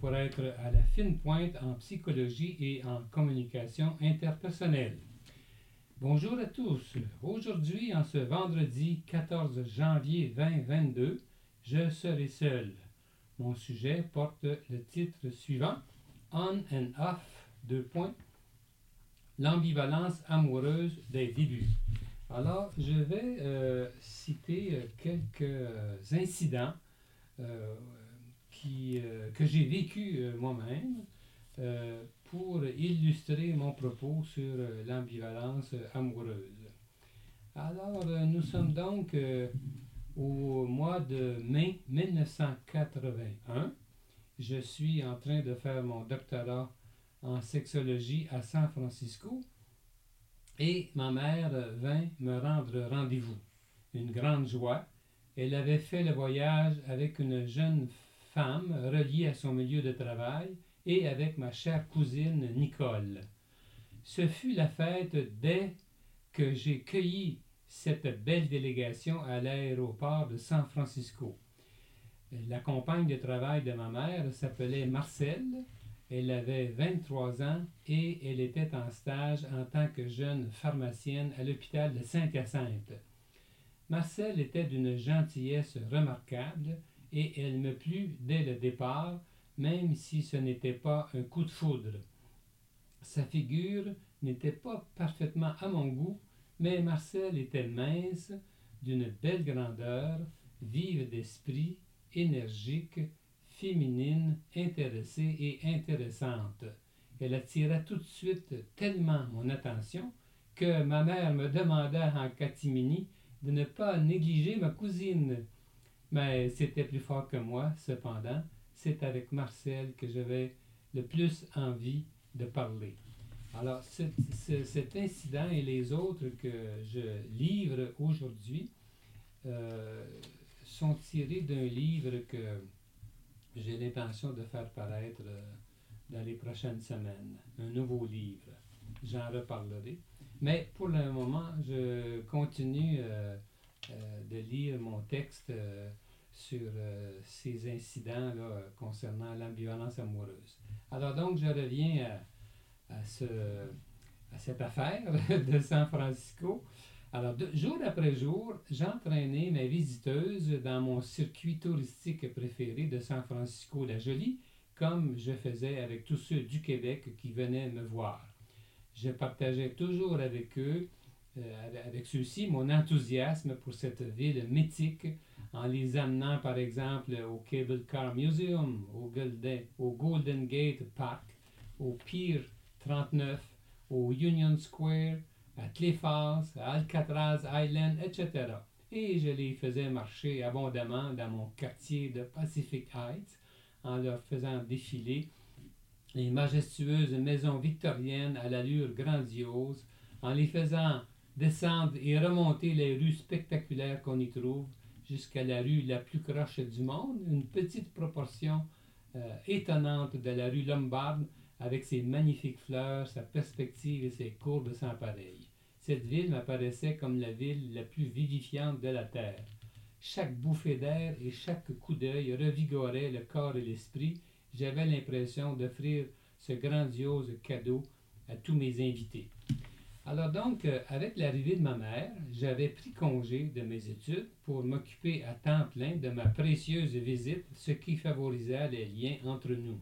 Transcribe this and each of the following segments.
pour être à la fine pointe en psychologie et en communication interpersonnelle. Bonjour à tous. Aujourd'hui, en ce vendredi 14 janvier 2022, je serai seul. Mon sujet porte le titre suivant On and Off, deux points, l'ambivalence amoureuse des débuts. Alors, je vais euh, citer euh, quelques incidents euh, que j'ai vécu moi-même pour illustrer mon propos sur l'ambivalence amoureuse. Alors, nous sommes donc au mois de mai 1981. Je suis en train de faire mon doctorat en sexologie à San Francisco et ma mère vint me rendre rendez-vous. Une grande joie. Elle avait fait le voyage avec une jeune femme reliée à son milieu de travail et avec ma chère cousine Nicole. Ce fut la fête dès que j'ai cueilli cette belle délégation à l'aéroport de San Francisco. La compagne de travail de ma mère s'appelait Marcelle. Elle avait 23 ans et elle était en stage en tant que jeune pharmacienne à l'hôpital de Saint-Hyacinthe. Marcelle était d'une gentillesse remarquable et elle me plut dès le départ, même si ce n'était pas un coup de foudre. Sa figure n'était pas parfaitement à mon goût, mais Marcel était mince, d'une belle grandeur, vive d'esprit, énergique, féminine, intéressée et intéressante. Elle attira tout de suite tellement mon attention que ma mère me demanda en catimini de ne pas négliger ma cousine. Mais c'était plus fort que moi, cependant, c'est avec Marcel que j'avais le plus envie de parler. Alors, cet, ce- cet incident et les autres que je livre aujourd'hui euh, sont tirés d'un livre que j'ai l'intention de faire paraître euh, dans les prochaines semaines. Un nouveau livre. J'en reparlerai. Mais pour le moment, je continue euh, de lire mon texte sur ces incidents concernant l'ambivalence amoureuse. Alors donc, je reviens à, à ce, à cette affaire de San Francisco. Alors, jour après jour, j'entraînais mes visiteuses dans mon circuit touristique préféré de San Francisco, la Jolie, comme je faisais avec tous ceux du Québec qui venaient me voir. Je partageais toujours avec eux, euh, avec ceux-ci, mon enthousiasme pour cette ville mythique en les amenant par exemple au Cable Car Museum, au Golden, au Golden Gate Park, au Pier 39, au Union Square, à Cléphas, à Alcatraz Island, etc. Et je les faisais marcher abondamment dans mon quartier de Pacific Heights en leur faisant défiler les majestueuses maisons victoriennes à l'allure grandiose, en les faisant descendre et remonter les rues spectaculaires qu'on y trouve jusqu'à la rue la plus croche du monde, une petite proportion euh, étonnante de la rue Lombard avec ses magnifiques fleurs, sa perspective et ses courbes sans pareil. Cette ville m'apparaissait comme la ville la plus vivifiante de la terre. Chaque bouffée d'air et chaque coup d'œil revigorait le corps et l'esprit. J'avais l'impression d'offrir ce grandiose cadeau à tous mes invités. Alors donc, euh, avec l'arrivée de ma mère, j'avais pris congé de mes études pour m'occuper à temps plein de ma précieuse visite, ce qui favorisa les liens entre nous.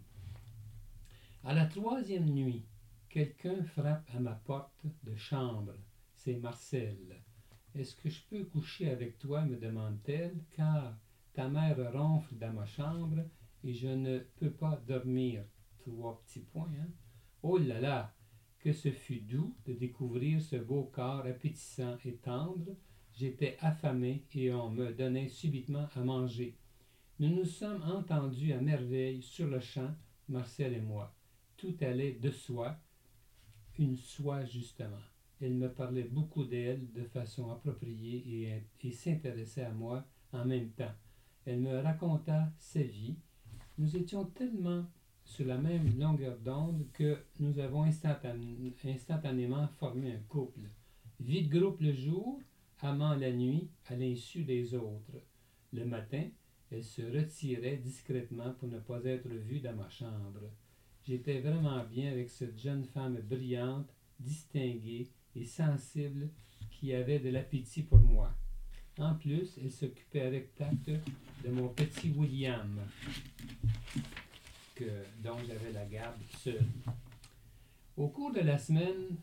À la troisième nuit, quelqu'un frappe à ma porte de chambre. C'est Marcel. Est-ce que je peux coucher avec toi me demande-t-elle, car ta mère ronfle dans ma chambre et je ne peux pas dormir. Trois petits points, hein? Oh là là! Que ce fut doux de découvrir ce beau corps appétissant et tendre. J'étais affamé et on me donnait subitement à manger. Nous nous sommes entendus à merveille sur le champ, Marcel et moi. Tout allait de soi, une soie justement. Elle me parlait beaucoup d'elle de façon appropriée et, et s'intéressait à moi en même temps. Elle me raconta sa vie. Nous étions tellement sur la même longueur d'onde que nous avons instantanément formé un couple. Vie groupe le jour, amant la nuit, à l'insu des autres. Le matin, elle se retirait discrètement pour ne pas être vue dans ma chambre. J'étais vraiment bien avec cette jeune femme brillante, distinguée et sensible qui avait de l'appétit pour moi. En plus, elle s'occupait avec tact de mon petit William, que, dont j'avais la garde seule. Au cours de la semaine,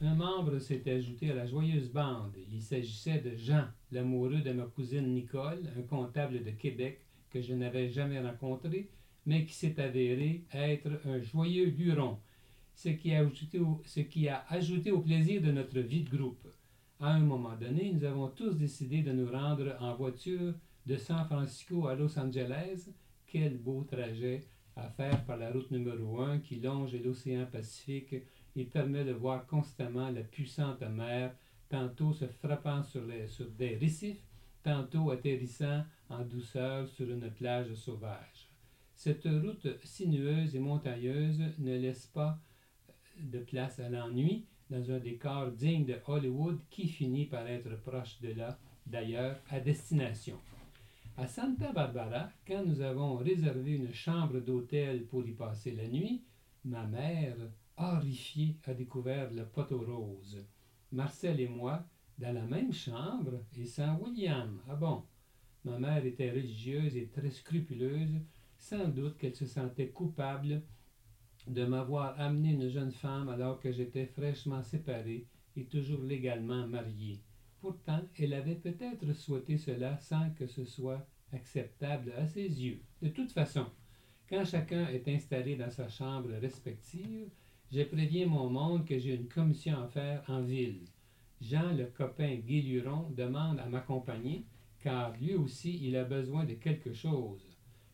un membre s'est ajouté à la joyeuse bande. Il s'agissait de Jean, l'amoureux de ma cousine Nicole, un comptable de Québec que je n'avais jamais rencontré, mais qui s'est avéré être un joyeux luron, ce qui, a ajouté au, plaisir de notre vie de groupe. À un moment donné, nous avons tous décidé de nous rendre en voiture de San Francisco à Los Angeles. Quel beau trajet à faire par la route numéro 1 qui longe l'océan Pacifique et permet de voir constamment la puissante mer, tantôt se frappant sur, sur des récifs, tantôt atterrissant en douceur sur une plage sauvage. Cette route sinueuse et montagneuse ne laisse pas de place à l'ennui, dans un décor digne de Hollywood qui finit par être proche de là, d'ailleurs, à destination. À Santa Barbara, quand nous avons réservé une chambre d'hôtel pour y passer la nuit, ma mère, horrifiée, a découvert le poteau rose. Marcel et moi, dans la même chambre, et sans William. Ah bon? Ma mère était religieuse et très scrupuleuse. Sans doute qu'elle se sentait coupable de m'avoir amené une jeune femme alors que j'étais fraîchement séparé et toujours légalement marié. Pourtant, elle avait peut-être souhaité cela sans que ce soit acceptable à ses yeux. De toute façon, quand chacun est installé dans sa chambre respective, je préviens mon monde que j'ai une commission à faire en ville. Jean, le copain Guéluron, demande à m'accompagner, car lui aussi il a besoin de quelque chose.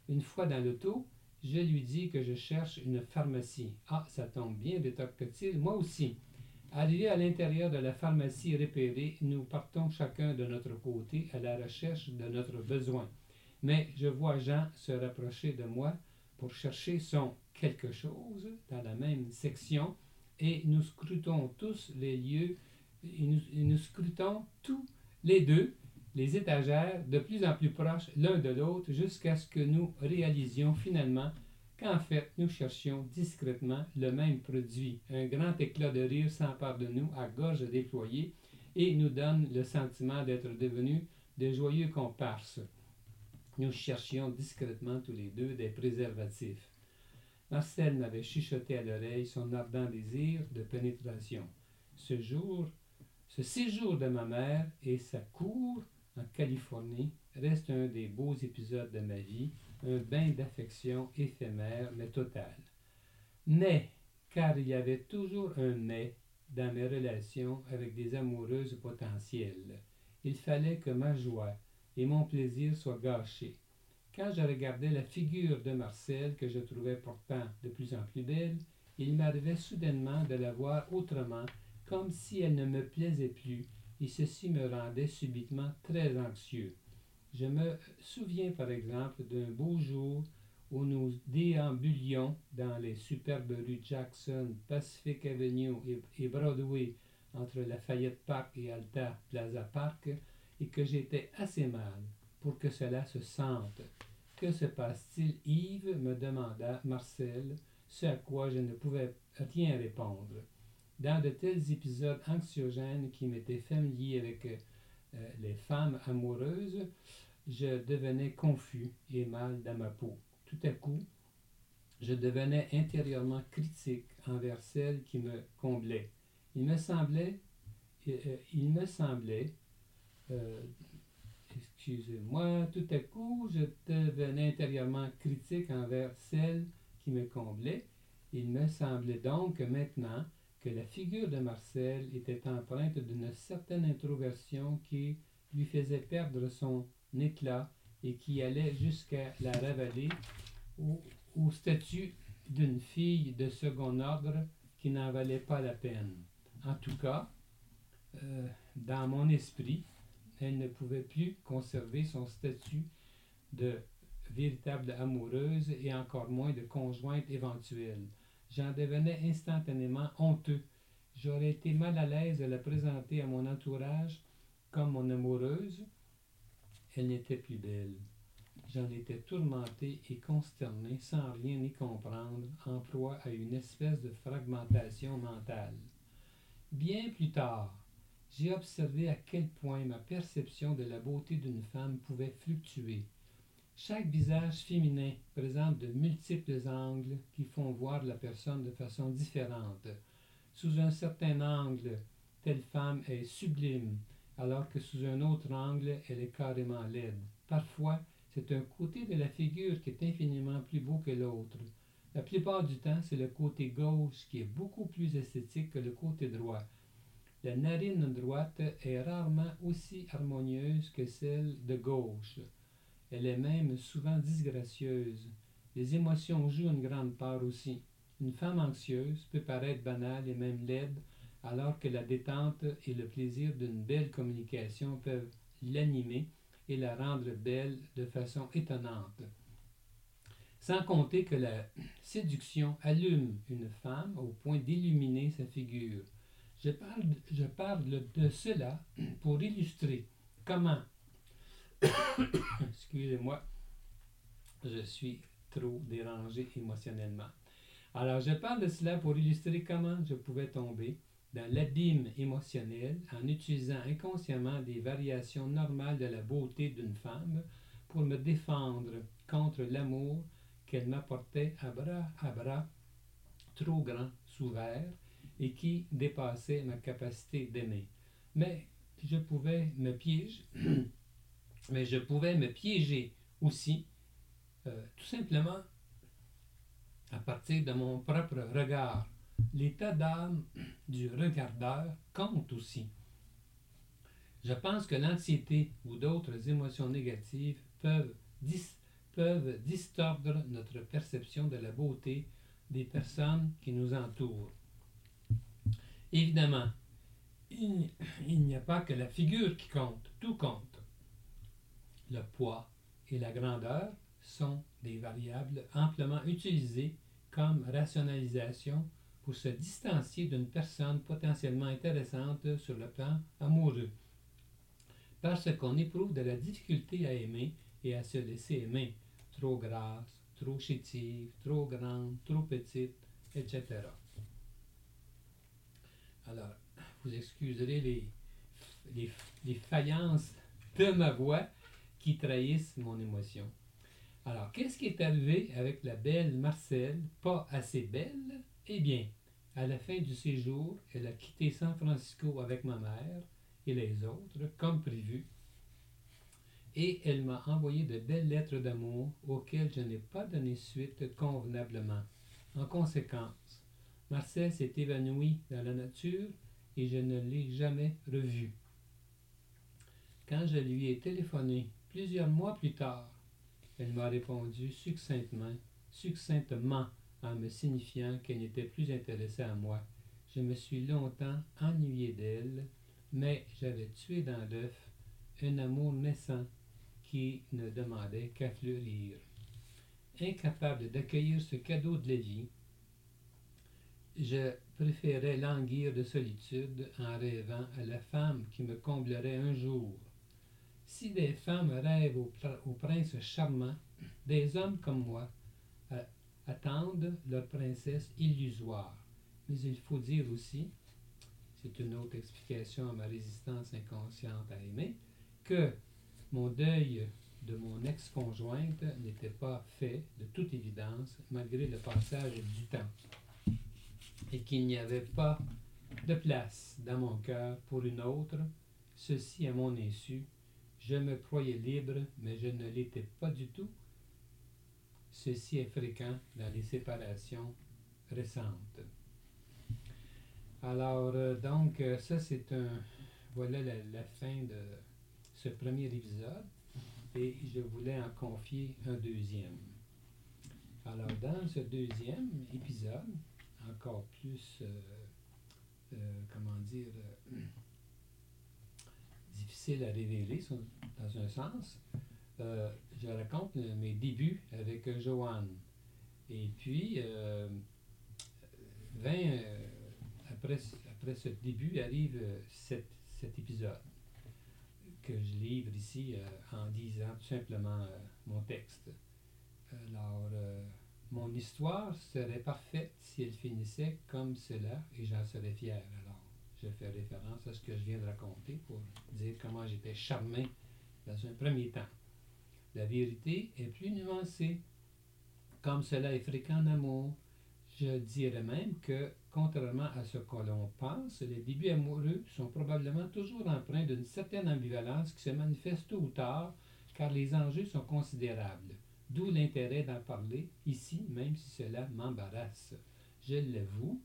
Une fois dans l'auto, je lui dis que je cherche une pharmacie. Ah, ça tombe bien, détecte-t-il. Moi aussi. Arrivé à l'intérieur de la pharmacie repérée, nous partons chacun de notre côté à la recherche de notre besoin. Mais je vois Jean se rapprocher de moi pour chercher son quelque chose dans la même section et nous scrutons tous les lieux, nous scrutons tous les deux les étagères de plus en plus proches l'un de l'autre jusqu'à ce que nous réalisions finalement qu'en fait nous cherchions discrètement le même produit. Un grand éclat de rire s'empare de nous à gorge déployée et nous donne le sentiment d'être devenus de joyeux comparses. Nous cherchions discrètement tous les deux des préservatifs. Marcel m'avait chuchoté à l'oreille son ardent désir de pénétration. Ce jour, ce séjour de ma mère et sa cour en Californie reste un des beaux épisodes de ma vie, un bain d'affection éphémère mais total. Mais, car il y avait toujours un mais dans mes relations avec des amoureuses potentielles, il fallait que ma joie et mon plaisir soient gâchés. Quand je regardais la figure de Marcel, que je trouvais pourtant de plus en plus belle, il m'arrivait soudainement de la voir autrement, comme si elle ne me plaisait plus, et ceci me rendait subitement très anxieux. Je me souviens par exemple d'un beau jour où nous déambulions dans les superbes rues Jackson, Pacific Avenue et Broadway, entre Lafayette Park et Alta Plaza Park, et que j'étais assez mal pour que cela se sente. Que se passe-t-il, Yves me demanda Marcel, ce à quoi je ne pouvais rien répondre. Dans de tels épisodes anxiogènes qui m'étaient familiers avec euh, les femmes amoureuses, je devenais confus et mal dans ma peau. Tout à coup, je devenais intérieurement critique envers celle qui me comblait. Il me semblait, euh, il me semblait, euh, excusez-moi, tout à coup, je devenais intérieurement critique envers celle qui me comblait. Il me semblait donc que maintenant que la figure de Marcel était empreinte d'une certaine introversion qui lui faisait perdre son éclat et qui allait jusqu'à la ravaler au, statut d'une fille de second ordre qui n'en valait pas la peine. En tout cas, euh, dans mon esprit, elle ne pouvait plus conserver son statut de véritable amoureuse et encore moins de conjointe éventuelle. J'en devenais instantanément honteux. J'aurais été mal à l'aise de la présenter à mon entourage comme mon amoureuse. Elle n'était plus belle. J'en étais tourmenté et consterné sans rien y comprendre, en proie à une espèce de fragmentation mentale. Bien plus tard, j'ai observé à quel point ma perception de la beauté d'une femme pouvait fluctuer. Chaque visage féminin présente de multiples angles qui font voir la personne de façon différente. Sous un certain angle, telle femme est sublime, alors que sous un autre angle, elle est carrément laide. Parfois, c'est un côté de la figure qui est infiniment plus beau que l'autre. La plupart du temps, c'est le côté gauche qui est beaucoup plus esthétique que le côté droit. La narine droite est rarement aussi harmonieuse que celle de gauche. Elle est même souvent disgracieuse. Les émotions jouent une grande part aussi. Une femme anxieuse peut paraître banale et même laide, alors que la détente et le plaisir d'une belle communication peuvent l'animer et la rendre belle de façon étonnante. Sans compter que la séduction allume une femme au point d'illuminer sa figure. Je parle, je parle de cela pour illustrer comment, excusez-moi, je suis trop dérangé émotionnellement. Alors, je parle de cela pour illustrer comment je pouvais tomber dans l'abîme émotionnel en utilisant inconsciemment des variations normales de la beauté d'une femme pour me défendre contre l'amour qu'elle m'apportait à bras à bras trop grand, s'ouvert et qui dépassait ma capacité d'aimer. Mais je pouvais me piéger, mais je pouvais me piéger aussi, euh, tout simplement à partir de mon propre regard l'état d'âme du regardeur compte aussi. Je pense que l'anxiété ou d'autres émotions négatives peuvent, peuvent distordre notre perception de la beauté des personnes qui nous entourent. Évidemment, il n'y a pas que la figure qui compte, tout compte. Le poids et la grandeur sont des variables amplement utilisées comme rationalisation pour se distancier d'une personne potentiellement intéressante sur le plan amoureux. Parce qu'on éprouve de la difficulté à aimer et à se laisser aimer, trop grasse, trop chétive, trop grande, trop petite, etc. Alors, vous excuserez les, les, les faillances de ma voix qui trahissent mon émotion. Alors, qu'est-ce qui est arrivé avec la belle Marcel, pas assez belle, eh bien, à la fin du séjour, elle a quitté San Francisco avec ma mère et les autres, comme prévu, et elle m'a envoyé de belles lettres d'amour auxquelles je n'ai pas donné suite convenablement. En conséquence, Marcel s'est évanoui dans la nature et je ne l'ai jamais revu. Quand je lui ai téléphoné plusieurs mois plus tard, elle m'a répondu succinctement, succinctement en me signifiant qu'elle n'était plus intéressée à moi. Je me suis longtemps ennuyé d'elle, mais j'avais tué dans l'œuf un amour naissant qui ne demandait qu'à fleurir. Incapable d'accueillir ce cadeau de la vie, je préférais languir de solitude en rêvant à la femme qui me comblerait un jour. Si des femmes rêvent au, au prince charmant, des hommes comme moi attendent leur princesse illusoire. Mais il faut dire aussi, c'est une autre explication à ma résistance inconsciente à aimer, que mon deuil de mon ex-conjointe n'était pas fait de toute évidence malgré le passage du temps et qu'il n'y avait pas de place dans mon cœur pour une autre, ceci à mon insu. Je me croyais libre, mais je ne l'étais pas du tout Ceci est fréquent dans les séparations récentes. Alors, euh, donc, euh, ça, c'est un. Voilà la, fin de ce premier épisode. Et je voulais en confier un deuxième. Alors, dans ce deuxième épisode, encore plus, euh, comment dire, difficile à révéler, dans un sens, je raconte mes débuts avec Joanne. Et puis, 20, après, après ce début arrive cet, cet épisode que je livre ici en disant tout simplement mon texte. Alors, mon histoire serait parfaite si elle finissait comme cela et j'en serais fier. Alors, je fais référence à ce que je viens de raconter pour dire comment j'étais charmé dans un premier temps. La vérité est plus nuancée. Comme cela est fréquent en amour, je dirais même que, contrairement à ce que l'on pense, les débuts amoureux sont probablement toujours empreints d'une certaine ambivalence qui se manifeste tôt ou tard, car les enjeux sont considérables. D'où l'intérêt d'en parler ici, même si cela m'embarrasse. Je l'avoue,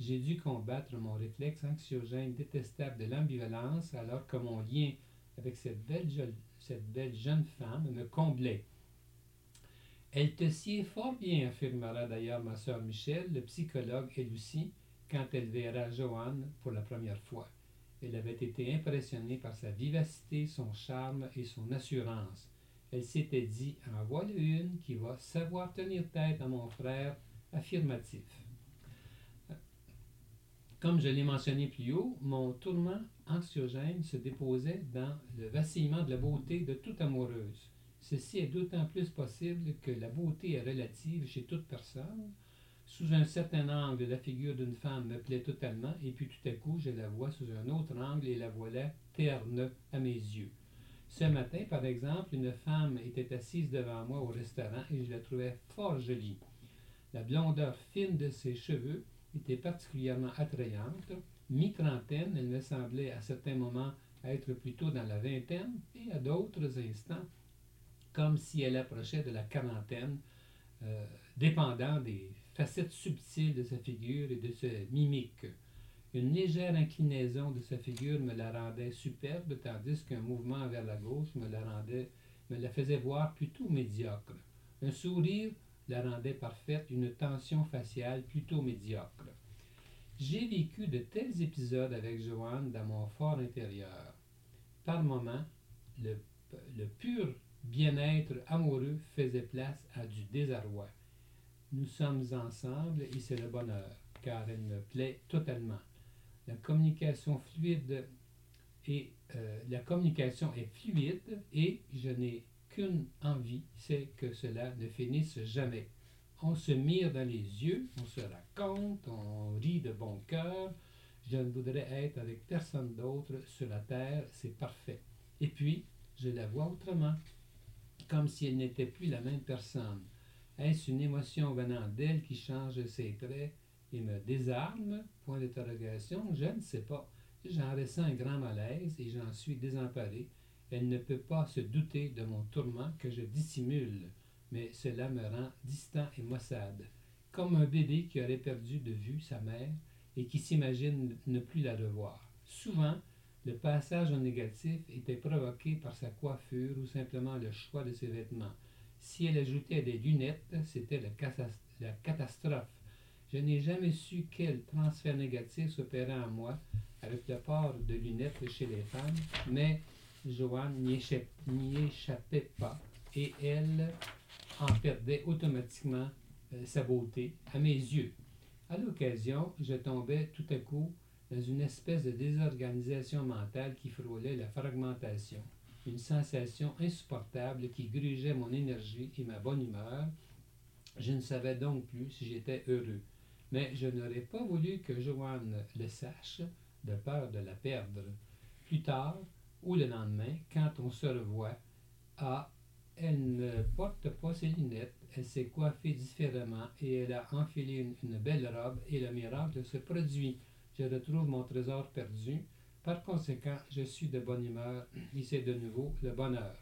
j'ai dû combattre mon réflexe anxiogène détestable de l'ambivalence alors que mon lien avec cette belle, jeune femme me comblait. Elle te sied fort bien, affirmera d'ailleurs ma sœur Michel, le psychologue elle quand elle verra Joanne pour la première fois. Elle avait été impressionnée par sa vivacité, son charme et son assurance elle s'était dit En voilà une qui va savoir tenir tête à mon frère affirmatif. Comme je l'ai mentionné plus haut, mon tourment anxiogène se déposait dans le vacillement de la beauté de toute amoureuse. Ceci est d'autant plus possible que la beauté est relative chez toute personne. Sous un certain angle, la figure d'une femme me plaît totalement, et puis tout à coup, je la vois sous un autre angle et la voilà terne à mes yeux. Ce matin, par exemple, une femme était assise devant moi au restaurant et je la trouvais fort jolie. La blondeur fine de ses cheveux était particulièrement attrayante. Mi-trentaine, elle me semblait à certains moments être plutôt dans la vingtaine et à d'autres instants comme si elle approchait de la quarantaine, euh, dépendant des facettes subtiles de sa figure et de ses mimiques. Une légère inclinaison de sa figure me la rendait superbe, tandis qu'un mouvement vers la gauche me la, rendait, me la faisait voir plutôt médiocre. Un sourire la rendait parfaite, une tension faciale plutôt médiocre. J'ai vécu de tels épisodes avec Joanne dans mon fort intérieur. Par moments, le, le pur bien-être amoureux faisait place à du désarroi. Nous sommes ensemble et c'est le bonheur, car elle me plaît totalement la communication fluide et euh, la communication est fluide et je n'ai qu'une envie, c'est que cela ne finisse jamais. On se mire dans les yeux, on se raconte, on rit de bon cœur. Je ne voudrais être avec personne d'autre sur la terre, c'est parfait. Et puis, je la vois autrement, comme si elle n'était plus la même personne. Est-ce une émotion venant d'elle qui change ses traits et me désarme? Point d'interrogation. Je ne sais pas. J'en ressens un grand malaise et j'en suis désemparé. Elle ne peut pas se douter de mon tourment que je dissimule, mais cela me rend distant et maussade, comme un bébé qui aurait perdu de vue sa mère et qui s'imagine ne plus la revoir. Souvent, le passage en négatif était provoqué par sa coiffure ou simplement le choix de ses vêtements. Si elle ajoutait des lunettes, c'était la catastrophe. Je n'ai jamais su quel transfert négatif s'opérait en moi avec le port de lunettes chez les femmes, mais Joanne n'y échappait, pas et elle en perdait automatiquement euh, sa beauté à mes yeux. À l'occasion, je tombais tout à coup dans une espèce de désorganisation mentale qui frôlait la fragmentation, une sensation insupportable qui grugeait mon énergie et ma bonne humeur. Je ne savais donc plus si j'étais heureux mais je n'aurais pas voulu que Joanne le sache, de peur de la perdre. Plus tard, ou le lendemain, quand on se revoit, ah, elle ne porte pas ses lunettes, elle s'est coiffée différemment et elle a enfilé une, une, belle robe et le miracle se produit. Je retrouve mon trésor perdu. Par conséquent, je suis de bonne humeur et c'est de nouveau le bonheur.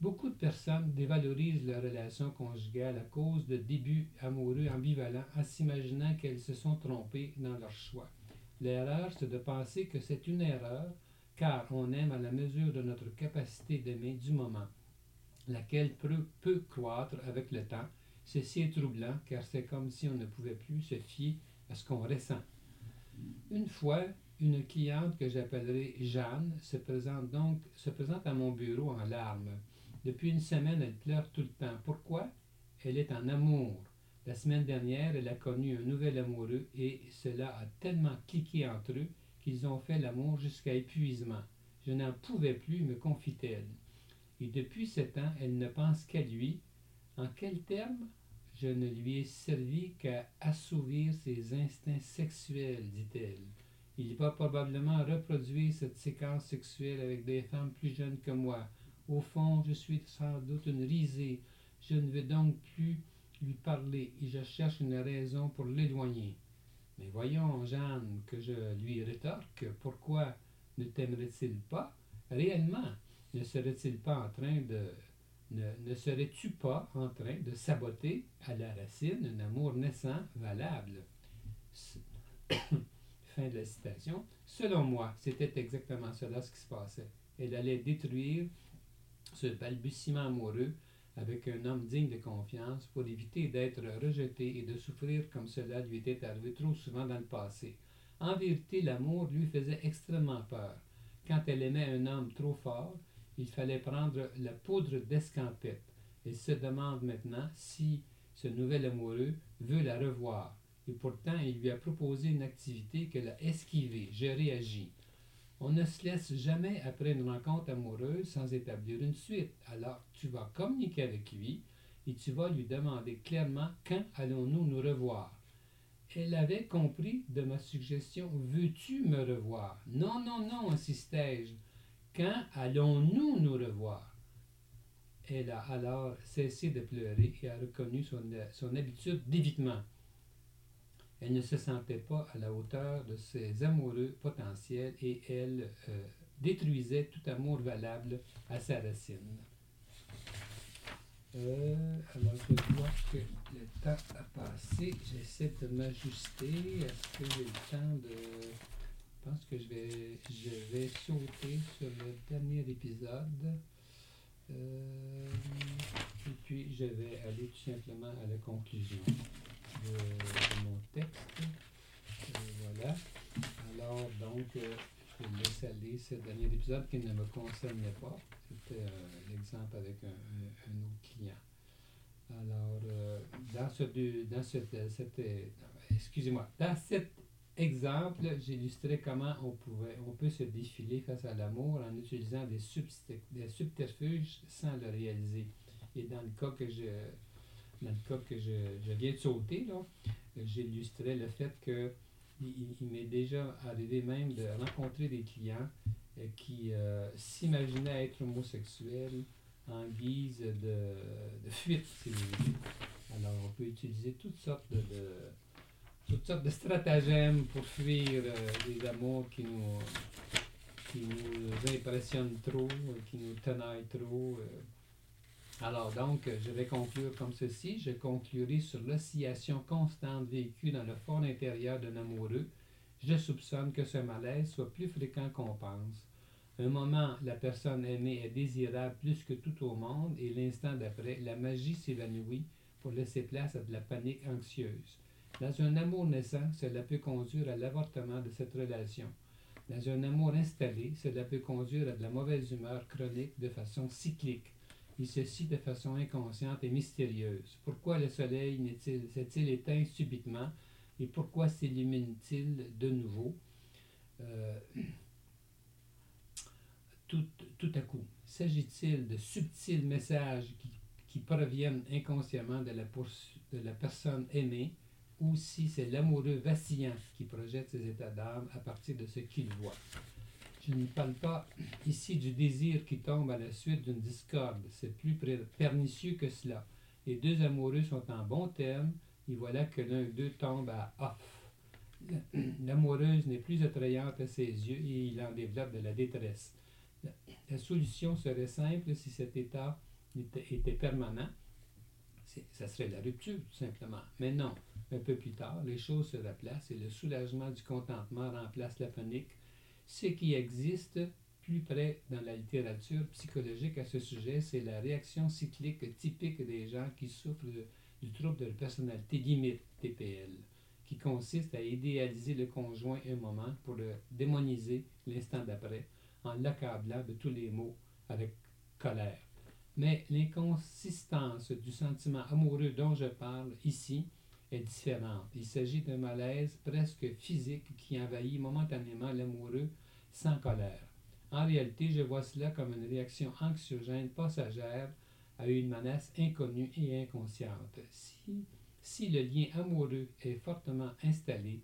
Beaucoup de personnes dévalorisent leur relation conjugale à cause de débuts amoureux ambivalents en s'imaginant qu'elles se sont trompées dans leur choix. L'erreur, c'est de penser que c'est une erreur, car on aime à la mesure de notre capacité d'aimer du moment, laquelle peut, croître avec le temps. Ceci est troublant, car c'est comme si on ne pouvait plus se fier à ce qu'on ressent. Une fois, une cliente que j'appellerai Jeanne se présente donc se présente à mon bureau en larmes. Depuis une semaine, elle pleure tout le temps. Pourquoi? Elle est en amour. La semaine dernière, elle a connu un nouvel amoureux et cela a tellement cliqué entre eux qu'ils ont fait l'amour jusqu'à épuisement. Je n'en pouvais plus, me confie-t-elle. Et depuis sept ans, elle ne pense qu'à lui. En quels termes Je ne lui ai servi qu'à assouvir ses instincts sexuels, dit-elle. Il va probablement reproduire cette séquence sexuelle avec des femmes plus jeunes que moi. Au fond, je suis sans doute une risée. Je ne veux donc plus lui parler et je cherche une raison pour l'éloigner. Mais voyons, Jeanne, que je lui rétorque, pourquoi ne t'aimerait-il pas? Réellement Ne serait-il pas en train de. Ne, ne serais-tu pas en train de saboter à la racine un amour naissant, valable? Fin de la citation. Selon moi, c'était exactement cela ce qui se passait. Elle allait détruire ce balbutiement amoureux avec un homme digne de confiance pour éviter d'être rejeté et de souffrir comme cela lui était arrivé trop souvent dans le passé. En vérité, l'amour lui faisait extrêmement peur. Quand elle aimait un homme trop fort, il fallait prendre la poudre d'escampette. Elle se demande maintenant si ce nouvel amoureux veut la revoir. Et pourtant, il lui a proposé une activité qu'elle a esquivée. Je réagis. On ne se laisse jamais après une rencontre amoureuse sans établir une suite. Alors, tu vas communiquer avec lui et tu vas lui demander clairement quand allons-nous nous revoir. Elle avait compris de ma suggestion Veux-tu me revoir? Non, non, non, insistai-je. Quand allons-nous nous revoir? Elle a alors cessé de pleurer et a reconnu son, son habitude d'évitement. Elle ne se sentait pas à la hauteur de ses amoureux potentiels et elle euh, détruisait tout amour valable à sa racine. Euh, alors je vois que le temps a passé. J'essaie de m'ajuster. Est-ce que j'ai le temps de. Je pense que je vais, je vais sauter sur le dernier épisode. Euh, et puis je vais aller tout simplement à la conclusion de, mon texte. voilà. Alors, donc, euh, je vais laisser aller ce dernier épisode qui ne me concernait pas. C'était euh, l'exemple avec un, autre client. Alors, euh, dans ce, dans cette, excusez-moi, dans cet exemple, j'illustrais comment on, pouvait, on peut se défiler face à l'amour en utilisant des, des subterfuges sans le réaliser. Et dans le cas que je, dans le cas que je, viens de sauter, j'illustrais le fait que il, m'est déjà arrivé même de rencontrer des clients euh, qui euh, s'imaginaient être homosexuels en guise de, fuite, vous voulez. Alors, on peut utiliser toutes sortes de, toutes sortes de stratagèmes pour fuir euh, des amours qui nous, qui nous impressionnent trop, qui nous tenaillent trop. Alors donc, je vais conclure comme ceci. Je conclurai sur l'oscillation constante vécue dans le fond intérieur d'un amoureux. Je soupçonne que ce malaise soit plus fréquent qu'on pense. Un moment, la personne aimée est désirable plus que tout au monde et l'instant d'après, la magie s'évanouit pour laisser place à de la panique anxieuse. Dans un amour naissant, cela peut conduire à l'avortement de cette relation. Dans un amour installé, cela peut conduire à de la mauvaise humeur chronique de façon cyclique et ceci de façon inconsciente et mystérieuse. Pourquoi le soleil s'est-il éteint subitement et pourquoi s'illumine-t-il de nouveau? Euh, tout, tout, à coup S'agit-il de subtils messages qui, qui proviennent inconsciemment de la, de la personne aimée ou si c'est l'amoureux vacillant qui projette ses états d'âme à partir de ce qu'il voit? Je ne parle pas ici du désir qui tombe à la suite d'une discorde. C'est plus pernicieux que cela. Les deux amoureux sont en bon terme, et voilà que l'un d'eux tombe à off. L'amoureuse n'est plus attrayante à ses yeux et il en développe de la détresse. La, solution serait simple si cet état était, permanent. Ça serait la rupture, tout simplement. Mais non, un peu plus tard, les choses se replacent et le soulagement du contentement remplace la panique ce qui existe plus près dans la littérature psychologique à ce sujet, c'est la réaction cyclique typique des gens qui souffrent du trouble de la personnalité limite, TPL, qui consiste à idéaliser le conjoint un moment pour le démoniser l'instant d'après, en l'accablant de tous les mots avec colère. Mais l'inconsistance du sentiment amoureux dont je parle ici est différente. Il s'agit d'un malaise presque physique qui envahit momentanément l'amoureux sans colère. En réalité, je vois cela comme une réaction anxiogène passagère à une menace inconnue et inconsciente. Si, si le lien amoureux est fortement installé,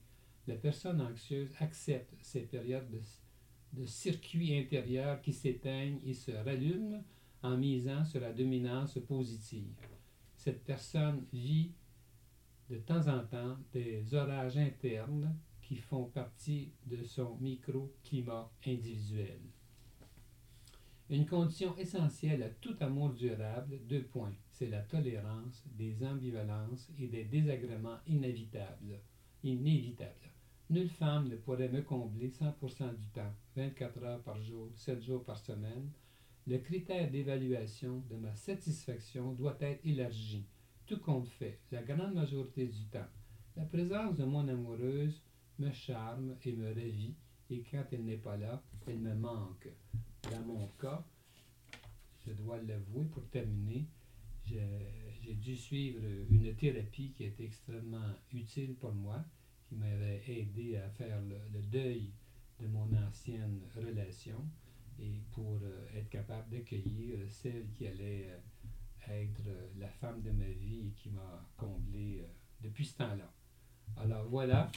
la personne anxieuse accepte ces périodes de, de circuits intérieurs qui s'éteignent et se rallument en misant sur la dominance positive. Cette personne vit de temps en temps des orages internes qui font partie de son microclimat individuel. Une condition essentielle à tout amour durable, deux points, c'est la tolérance des ambivalences et des désagréments inévitables. inévitables. Nulle femme ne pourrait me combler 100% du temps, 24 heures par jour, 7 jours par semaine. Le critère d'évaluation de ma satisfaction doit être élargi. Tout compte fait, la grande majorité du temps. La présence de mon amoureuse me charme et me ravit, et quand elle n'est pas là, elle me manque. Dans mon cas, je dois l'avouer pour terminer, j'ai dû suivre une thérapie qui était extrêmement utile pour moi, qui m'avait aidé à faire le, deuil de mon ancienne relation et pour euh, être capable d'accueillir celle qui allait euh, être la femme de ma vie qui m'a comblé euh, depuis ce temps-là. Alors voilà,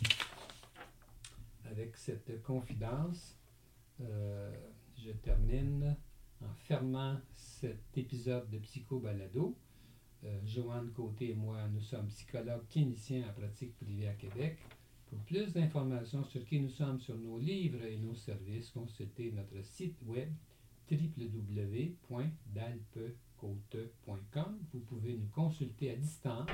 avec cette confidence, je termine en fermant cet épisode de Psycho Balado. Euh, Joanne Côté et moi, nous sommes psychologues cliniciens en pratique privée à Québec. Pour plus d'informations sur qui nous sommes, sur nos livres et nos services, consultez notre site web vous pouvez nous consulter à distance.